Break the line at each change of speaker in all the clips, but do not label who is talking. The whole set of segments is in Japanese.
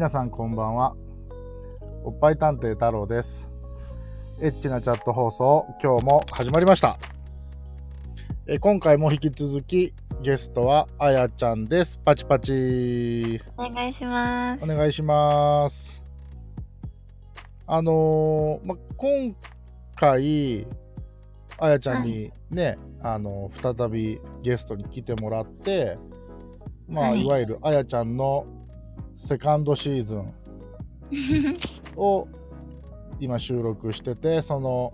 皆さんこんばんは。おっぱい探偵太郎です。エッチなチャット放送、今日も始まりました。え今回も引き続きゲストはあやちゃんです。パチパチ。
お願いします。
お願いします。あのーま、今回、あやちゃんにね、あの再びゲストに来てもらって、まあ、
はい
いわゆるあやちゃんのセカンドシーズン を今収録してて、その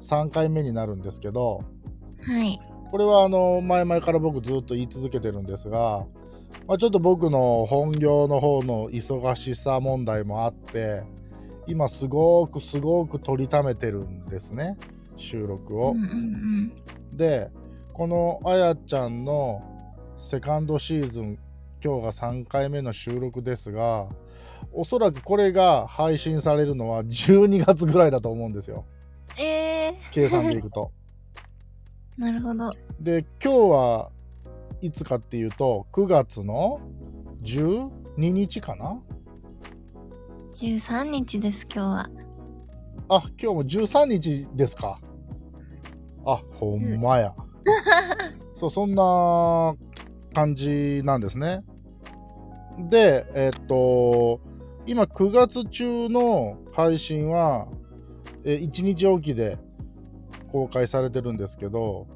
3回目になるんですけど、
はい。
これはあの前々から僕ずっと言い続けてるんですが、まあ、ちょっと僕の本業の方の忙しさ問題もあって今すごくすごく取りためてるんですね収録を。
うんうん
でこのあやちゃんのセカンドシーズン今日が3回目の収録ですがおそらくこれが配信されるのは12月ぐらいだと思うんですよ
うん。え
計算でいくと。
ー、なるほど。
で今日はいつかっていうと9月の12日かな
？13日です、今日は。
あ今日も13日ですかあほんまやそうそんな感じなんですねでえっと今9月中の配信はえ1日おきで公開されてるんですけど、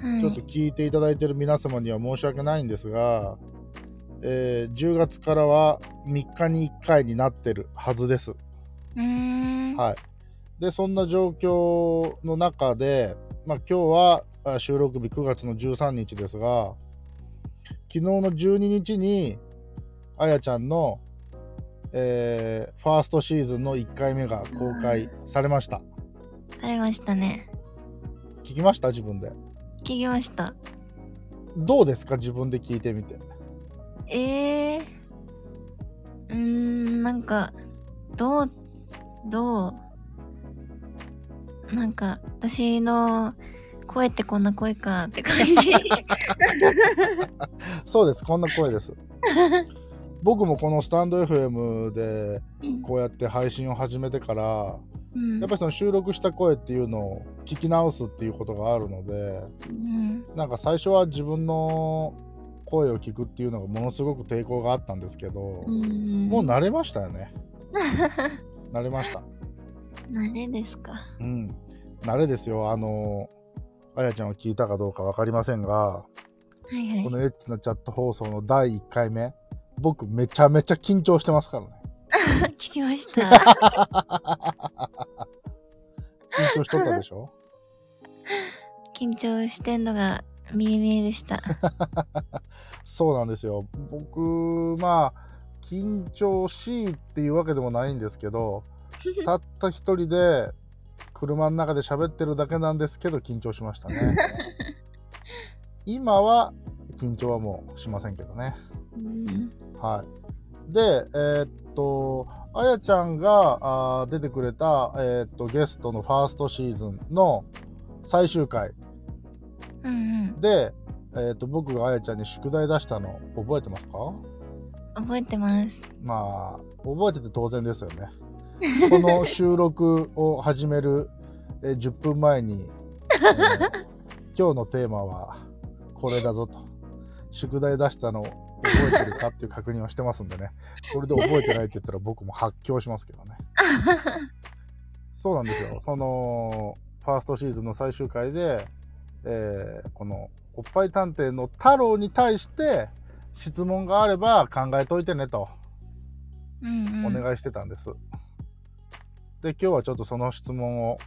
はい。
ちょっと聞いていただいている皆様には申し訳ないんですが、えー10月からは3日に1回になってるはずです。
うーん。
はい。で、そんな状況の中で、まあ、今日はあ収録日9月の13日ですが、昨日の12日に、あやちゃんの、えーファーストシーズンの1回目が公開されました。
されましたね。
聞きました？自分で。
聞きました。
どうですか？自分で聞いてみて。
えー。うーん、なんか、どう、どう、なんか、私の声ってこんな声かって感じ。
そうです、こんな声です。僕もこのスタンド FM でこうやって配信を始めてから、
うん
やっぱりその収録した声っていうのを聞き直すっていうことがあるので、
うん
なんか最初は自分の声を聞くっていうのがものすごく抵抗があったんですけど、
うん
もう慣れましたよね。慣れました。
慣れですか？
うん。慣れですよ。あの、あやちゃんを聞いたかどうか分かりませんが、
はいはい
こ。のエッチなチャット放送の第1回目、僕めちゃめちゃ緊張してますからね。
聞きました。
緊張しとったでしょ？
緊張してんのが見え見えでした。
そうなんですよ。僕、まあ、緊張しいっていうわけでもないんですけど、たった一人で車の中で喋ってるだけなんですけど、緊張しましたね。今は緊張はもうしませんけどね。
うん
はい。で、えーっと、あやちゃんがあー出てくれた、えーっとゲストのファーストシーズンの最終回
うん
で、えーっと僕があやちゃんに宿題出したの覚えてますか？
うん。覚えてます。
まあ、覚えてて当然ですよね。この収録を始める、えー10分前に、えー 今日のテーマはこれだぞと。宿題出したの覚えてるかっていう確認をしてますんでね。これで覚えてないって言ったら僕も発狂しますけどね。そうなんですよ。その、ファーストシーズンの最終回で、えーこの、おっぱい探偵の太郎に対して質問があれば考えといてねと。お願いしてたんです。で、今日はちょっとその質問を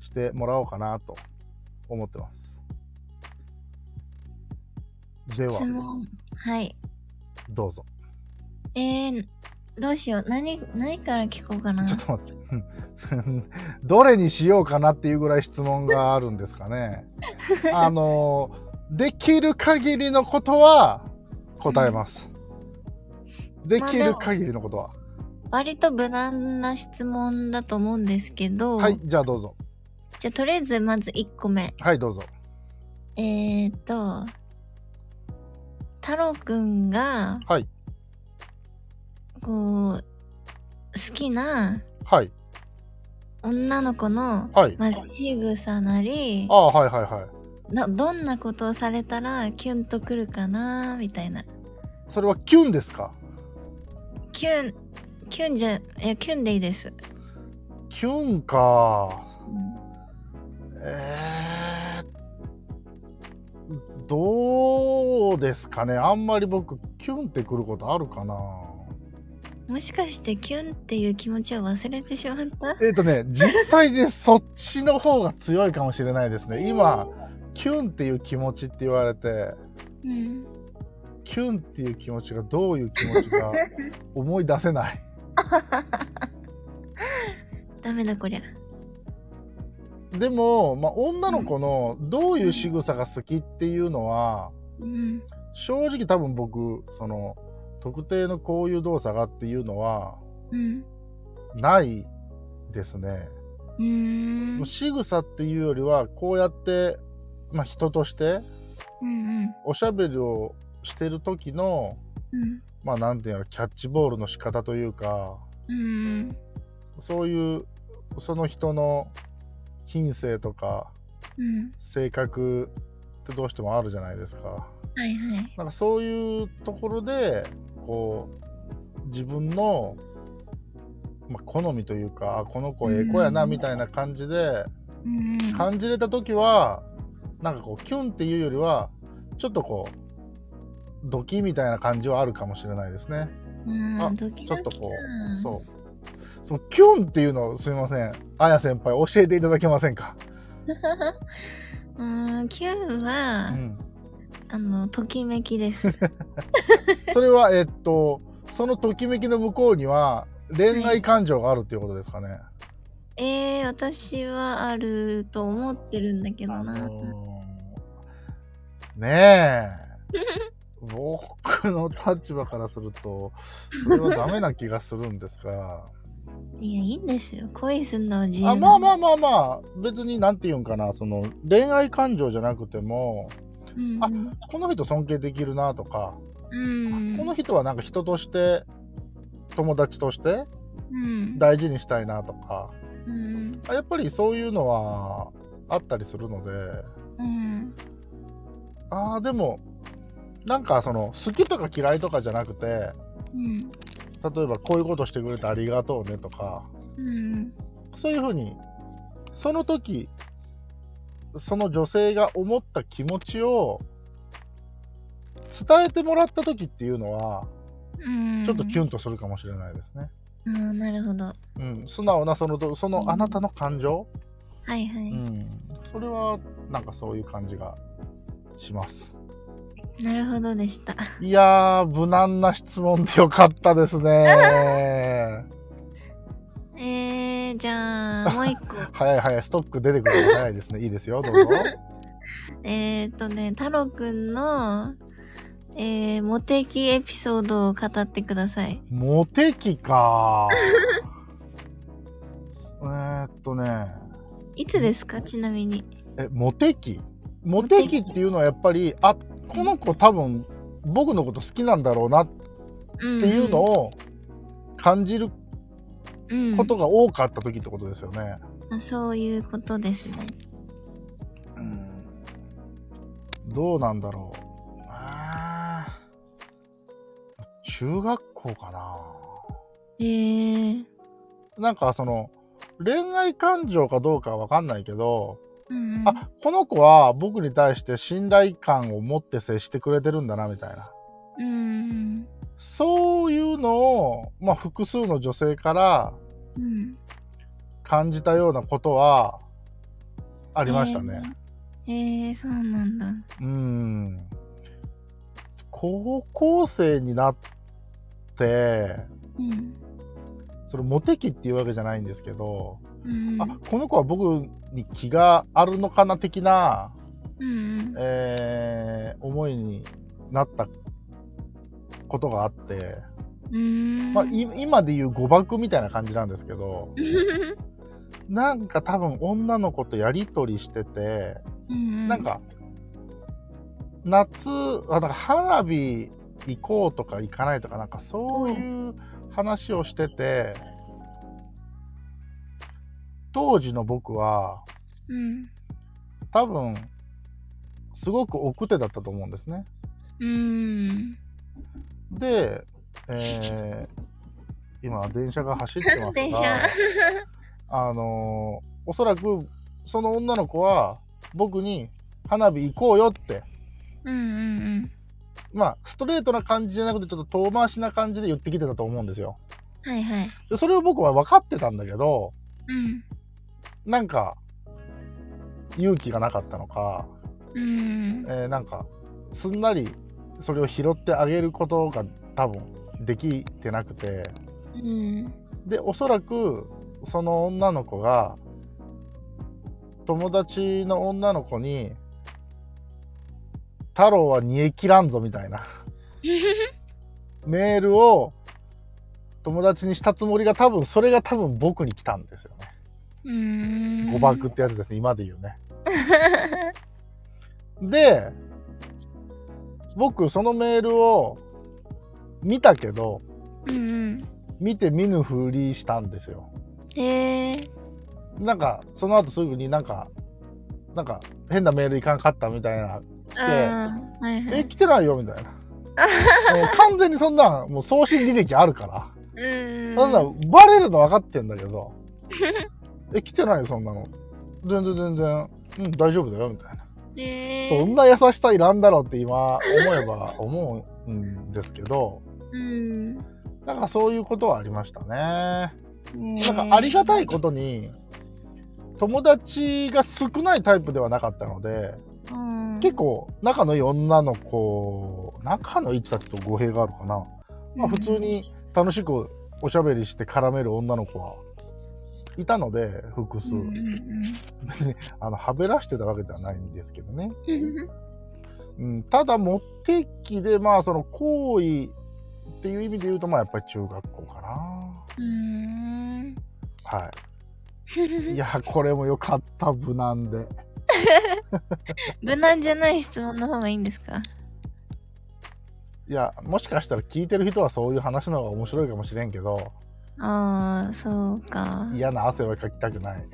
してもらおうかなと思ってます。では、
質問。はい。
どうぞ。
えー、どうしよう。何、何から聞こうかな
ちょ。っと待って。うん どれにしようかなっていうぐらい質問があるんですかね。あの、できる限りのことは答えます。できる限りのことは。
割と無難な質問だと思うんですけど、
はい、じゃあどうぞ。
じゃあとりあえずまず1個目。
はい、どうぞ。
えーと、太郎くんが、
はい
こう、好きな
はい。
女の子の、
はい。
まあ、仕草なり
あ、あ、はいはいはい。
な、どんなことをされたらキュンとくるかなみたいな。
それはキュンですか？
キュン、キュンじゃ、いや、キュンでいいです。
キュンか。
うん
えー、どうですかねあんまり僕、キュンってくることあるかな
もしかしてキュンっていう気持ちを忘れてしまった？
えっ、とね、実際でそっちの方が強いかもしれないですね。今、キュンっていう気持ちって言われて、
うん。
キュンっていう気持ちがどういう気持ちか思い出せない。
ダメだこりゃ。
でも、まあ、女の子のどういう仕草が好きっていうのは、
うん。
正直多分僕、その、特定のこういう動作がっていうのは、
うん。
ないですね。
うーん。
仕草っていうよりは、こうやって、まあ、人として、
うんうん。
おしゃべりをしてる時の、
うん。
まあ、なんていうの、キャッチボールの仕方というか、
うん。
そういう、その人の品性とか、
うん。
性格ってどうしてもあるじゃないですか。
はいはい。
なんかそういうところで、こう、自分の、まあ、好みというか、あこの子ええ子やな、
うん
みたいな感じで。感じれた時は、なんかこう、キュンっていうよりは、ちょっとこう、ドキみたいな感じはあるかもしれないですね。
うん
あちょっとこ
だ
う、そう。そのキュンっていうのをすみません。あや先輩、教えていただけませんか？
うーん、キュンは、
うん。
あの、ときめきです。
それは、えっと、そのときめきの向こうには、恋愛感情があるっていうことですかね。
えー、私はあると思ってるんだけどな。
あのーねえ。僕の立場からすると、それはダメな気がするんですが。
いや、いいんですよ。恋すんのは自由
あ
な
まあまあまあまあ、別になんて言うんかな、その恋愛感情じゃなくても、
うん
あこの人尊敬できるなとか、
うん。
この人はなんか人として、友達として
うん。
大事にしたいなとか、
うん。
あやっぱりそういうのはあったりするので、
うん。
ああ、でも、なんかその、好きとか嫌いとかじゃなくて、
うん。
例えばこういうことしてくれてありがとうねとか、
うん。
そういうふうに、その時、その女性が思った気持ちを伝えてもらった時っていうのは、
うん。
ちょっとキュンとするかもしれないですね。
ああ、なるほど。は
うん、素直なその、そのあなたの感情、
いはい。
うん、それはなんかそういう感じがします。
なるほどでした。
いやー、無難な質問でよかったですね。
えー、じゃあ、もう一個。
早い早い、ストック出てくるの早いですね。いいですよ、どうぞ。
えーっとね、太郎くんの、えー、モテ期エピソードを語ってください。
モテ期か。えーっとね、
いつですか？ちなみに。
え、モテ期？モテ期っていうのはやっぱり、あ、この子多分僕のこと好きなんだろうなっ
うん
ていうのを感じる
うん
ことが多かった時ってことですよね。
あそういうことですね。
どうなんだろう。あー中学校かな。
えー。
なんかその、恋愛感情かどうかはわかんないけど、
うんうん、
あ、この子は僕に対して信頼感を持って接してくれてるんだな、みたいな。
うんうん
そういうのを、まあ複数の女性から
うん。
感じたようなことはありましたね。
えー、えー、そうなんだ。
うん。高校生になって、
うん。
それモテ期っていうわけじゃないんですけど、
うん。
あこの子は僕に気があるのかな的な、
うんうん。
えー思いになったことがあって。まあ、い今でいう誤爆みたいな感じなんですけど なんか多分女の子とやり取りしてて、
うんうん、
なんか夏あなんか花火行こうとか行かないとかなんかそういう話をしてて、当時の僕は
うん。
多分すごく奥手だったと思うんですね。
うん。
で、えー今電車が走ってます
電車
が、あのーおそらくその女の子は僕に花火行こうよって、
うんうん
まあストレートな感じじゃなくてちょっと遠回しな感じで言ってきてたと思うんですよ。
うん。はいはい。
でそれを僕は分かってたんだけど、
うん。
なんか勇気がなかったのか、
うん。
えーなんかすんなりそれを拾ってあげることが多分できてなくて
うん。
でおそらくその女の子が友達の女の子に「太郎は煮え切らんぞ」みたいな メールを友達にしたつもりが多分それが多分僕に来たんですよね。
うん。
誤爆ってやつですね今で言うね。で僕そのメールを見たけど
うんうん。
見て見ぬふりしたんですよ。
へえ。
なんかその後すぐになんかなんか変なメールいかんかったみたいな
ああ。はいは
え
い。
来てないよみたいな。完全にそんなんもう送信履歴あるから。
うん。
そんなんバレるの分かってんだけど。え来てないよそんなの。全然全然うん大丈夫だよみたいな。
へえ。
そんな優しさいらんだろうって今思えば 思うんですけど、
うん。
なんかそういうことはありましたね。
な
なんかありがたいことに、友達が少ないタイプではなかったので、
うん、
結構仲のいい女の子、仲のいいって言ったらちょっと語弊があるかな。まあ普通に楽しくおしゃべりして絡める女の子はいたので、複数別に、あの、はべらしてたわけではないんですけどね。
う ん
うん、ただ、モテ期で、まあ、その行為っていう意味で言うと、まあ、やっぱり中学校か
うん。
な。はい。いや、これも良かった、無難で。
無難じゃない質問の方がいいんですか？
いや、もしかしたら聞いてる人はそういう話の方が面白いかもしれんけど、
ああ、そうか。
嫌な汗はかきたくない。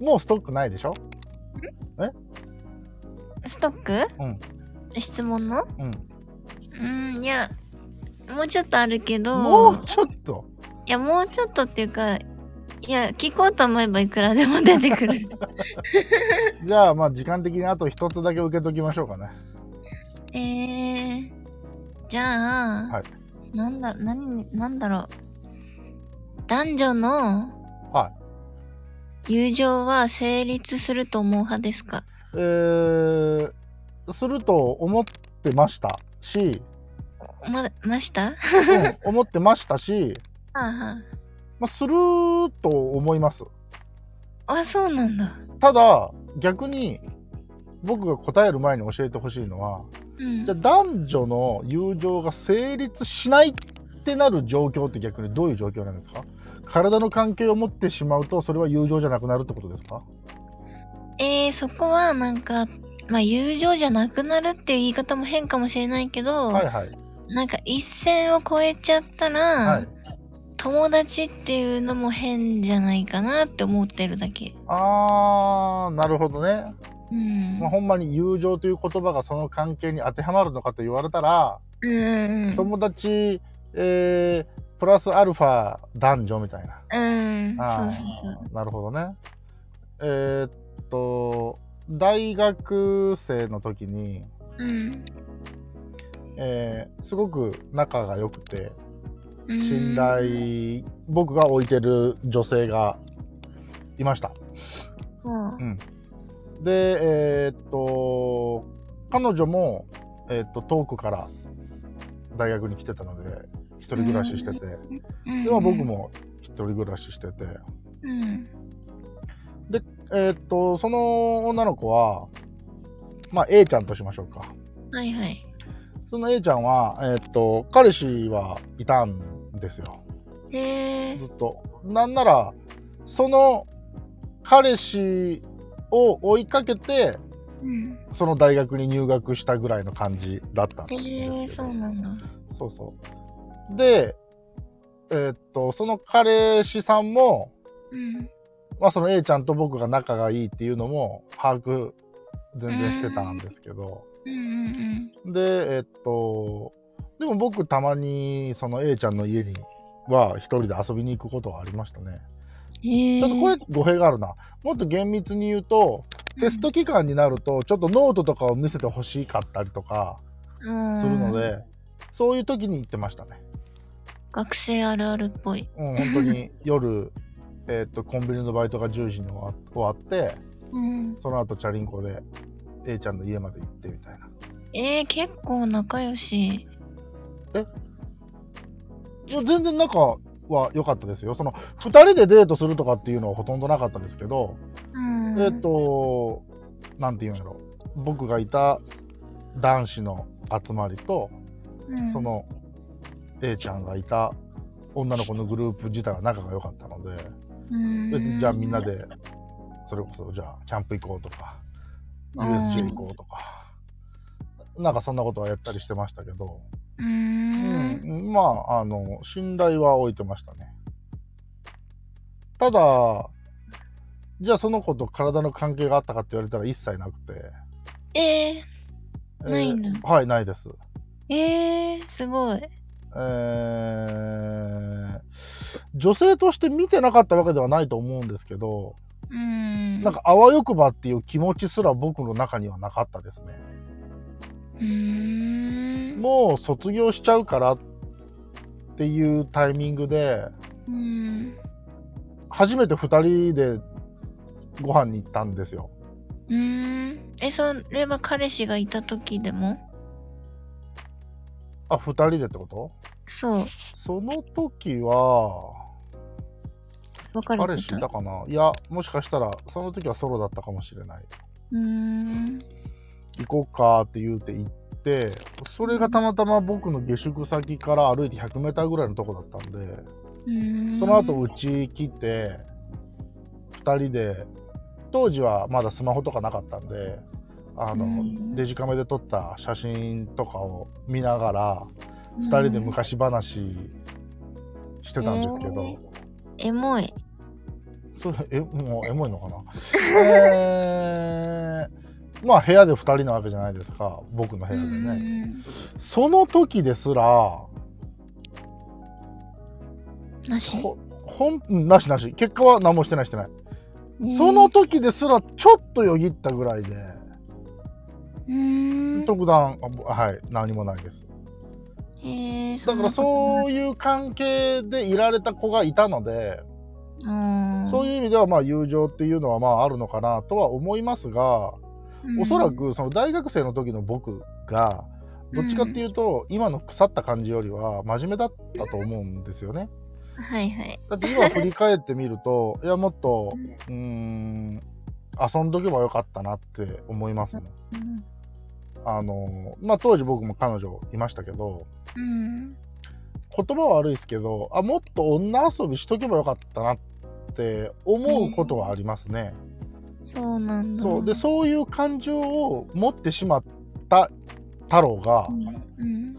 もうストックないでしょ？
ストック？
うん。
質問の？
うん。
うん、いや、もうちょっとあるけど、
もうちょっと？
いや、もうちょっとっていうか、いや、聞こうと思えばいくらでも出てくる。
じゃあ、まあ、時間的にあと一つだけ受けときましょうかね。
えー、じゃあ、
はい
なんだ、何に、なんだろう。男女の
は
友情は成立すると思う派ですか？
い。えー、すると思ってましたし、
ま、ました？
うん、思ってましたし、
はあは
まあ、すると思います。
あ。あ、そうなんだ。
ただ、逆に、僕が答える前に教えてほしいのは、
うん
じゃあ。男女の友情が成立しないってなる状況って逆にどういう状況なんですか？体の関係を持ってしまうと、それは友情じゃなくなるってことですか？
えー、そこはなんか、まあ、友情じゃなくなるっていう言い方も変かもしれないけど、
はいはい。
なんか一線を越えちゃったら、
はい。
友達っていうのも変じゃないかなって思ってるだけ。
あー、なるほどね。
うん。
まあ、ほんまに友情という言葉がその関係に当てはまるのかと言われたら、
うんうん。
友達、えー、プラスアルファ男女みたいな。
うん。そうそう。
なるほどね。えーっと、大学生の時に、
うん。
えーすごく仲が良くて、
うん
信頼、僕が置いてる女性がいました。
うん
で、えーっと、彼女も、えーっと、遠くから大学に来てたので、一人暮らししてて、
うん。
でも僕。も一人暮らししてて、
うん。
えーっと、その女の子は、まあ、A ちゃんとしましょうか。
はいはい。
その A ちゃんは、えーっと、彼氏はいたんですよ。
へえ
ず。っと。なんなら、その彼氏を追いかけて、
うん。
その大学に入学したぐらいの感じだったんですけど、
えー、そうなんだ。
そうそう。で、えーっと、その彼氏さんも、
うん。
まあその A ちゃんと僕が仲がいいっていうのも把握全然してたんですけど、
うんうん
で、えっと、でも僕たまにその A ちゃんの家には一人で遊びに行くことはありましたね。ちょっとこれ語弊があるな。もっと厳密に言うと、テスト期間になるとちょっとノートとかを見せてほしかったりとか
す
するので、そういう時に行ってましたね。
学生あるあるっぽい。
うん、本当に夜、えっと、コンビニのバイトが10時に終わって、
うん。
その後チャリンコで A ちゃんの家まで行ってみたいな。
えー、結構仲良し。
いや全然仲は良かったですよ。その、二人でデートするとかっていうのはほとんどなかったですけど、
うん。
えっ、と、なんていうんやろ。僕がいた男子の集まりと、
うん、
その A ちゃんがいた女の子のグループ自体は仲が良かったので、
うん、
でじゃあみんなで、それこそじゃあキャンプ行こうとか、USJ 行こうとか、なんかそんなことはやったりしてましたけど、
うーん。
うん、まあ、あの、信頼は置いてましたね。ただ、じゃあその子と体の関係があったかって言われたら一切なくて。
えー、
えー
ないんだ
はい、ないです。
えー、すごい。
えー、女性として見てなかったわけではないと思うんですけど、
うん。
なんかあわよくばっていう気持ちすら僕の中にはなかったですね。
うーん。
もう卒業しちゃうからっていうタイミングで、
うん。
初めて2人でご飯に行ったんですよ。
うーん。え、それは彼氏がいた時でも？
あ、2人でってこと？
そう。
その時は、彼氏いたかな？いや、もしかしたら、その時はソロだったかもしれない。
うーん。
行こうかって言うて行って、それがたまたま僕の下宿先から歩いて100メーターぐらいのとこだったんで。その後うち来て、2人で、当時はまだスマホとかなかったんで、あの、
うん
デジカメで撮った写真とかを見ながら、
うん、
2人で昔話してたんですけど、
エモい。
それえもうエモいのかな？えー、まあ部屋で2人なわけじゃないですか。僕の部屋でね、
ね。
その時ですら
なし？
ほほんうんなしなし。結果は何もしてないしてない、
え。ー
その時ですらちょっとよぎったぐらいで。特段あはい何もないです。
えー、
だからそういう関係でいられた子がいたので、
うん。
そういう意味ではまあ友情っていうのはまああるのかなとは思いますが、
うん。
おそらくその大学生の時の僕がどっちかっていうと、今の腐った感じよりは真面目だったと思うんですよね。
はいはい。
だって今振り返ってみると いやもっとうーん遊んどけばよかったなって思いますもん。
うん。
あのまあ当時僕も彼女いましたけど
うん。
言葉は悪いですけどあもっと女遊びしとけばよかったなって思うことはありますね。
そうなんだ。
そうでそういう感情を持ってしまった太郎が、
うん。うん。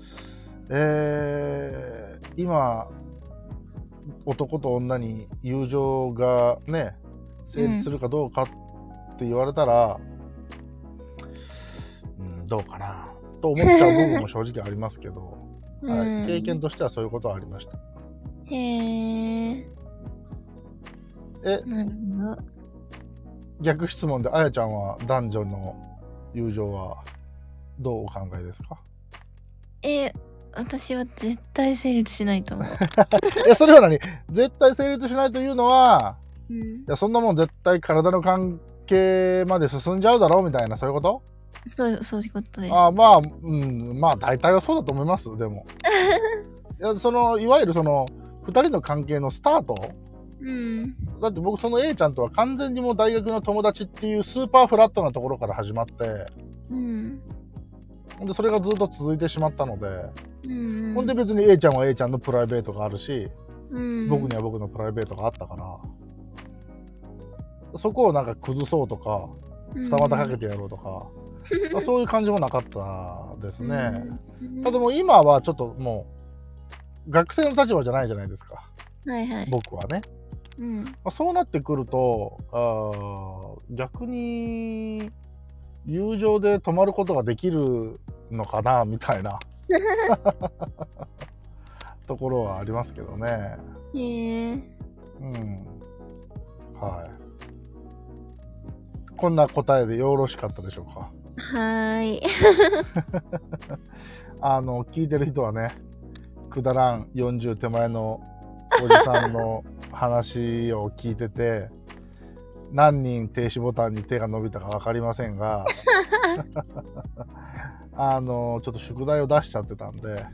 えー今男と女に友情がね成立するかどうかって言われたら、うん、どうかなと思っちゃう部分も正直ありますけど、はい、経験としてはそういうことはありました。
へえ。
え。逆質問であやちゃんは男女の友情はどうお考えですか？
え、私は絶対成立しないと思う。
えそれは何？絶対成立しないというのは
うん。
いやそんなもん絶対体の関係まで進んじゃうだろうみたいなそういうこと？
そう、そういうことです。
あまあうんまあ大体はそうだと思いますでも いやそのいわゆるその2人の関係のスタート
うん。
だって僕その A ちゃんとは完全にもう大学の友達っていうスーパーフラットなところから始まって
うん。
でそれがずっと続いてしまったので、
うん。
ほんで別に A ちゃんは A ちゃんのプライベートがあるし、
うん、
僕には僕のプライベートがあったからそこをなんか崩そうとか二股かけてやろうとか、ま あそういう感じもなかったですね。
うん
ただもう今はちょっともう、学生の立場じゃないじゃないですか。
はいはい。
僕はね。
うん。
まあ、そうなってくると、あー逆に、友情で泊まることができるのかな、みたいな ところはありますけどね。
へえ。
うん。はい。こんな答えでよろしかったでしょうか？
はーい。
あの、聞いてる人はね、くだらん40手前のおじさんの話を聞いてて、何人停止ボタンに手が伸びたか分かりませんが、あの、ちょっと宿題を出しちゃってたんで、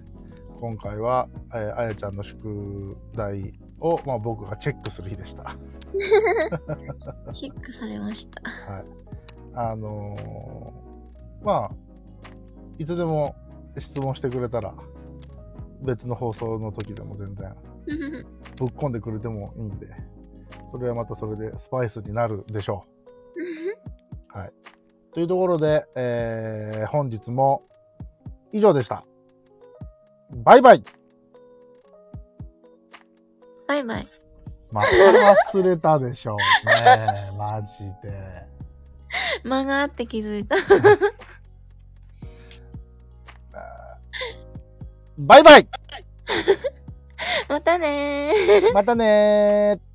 今回は、えーあやちゃんの宿題を、まあ、僕がチェックする日でした。
チェックされました。
あのーまあ、いつでも質問してくれたら、別の放送の時でも全然 ぶっ込んでくれてもいいんで、それはまたそれでスパイスになるでしょう。はい。というところで、えー本日も以上でした。バイバイ
バイバイ。
また忘れたでしょうね。マジで。
間があって気づいた。
バイバイ
またね。
またね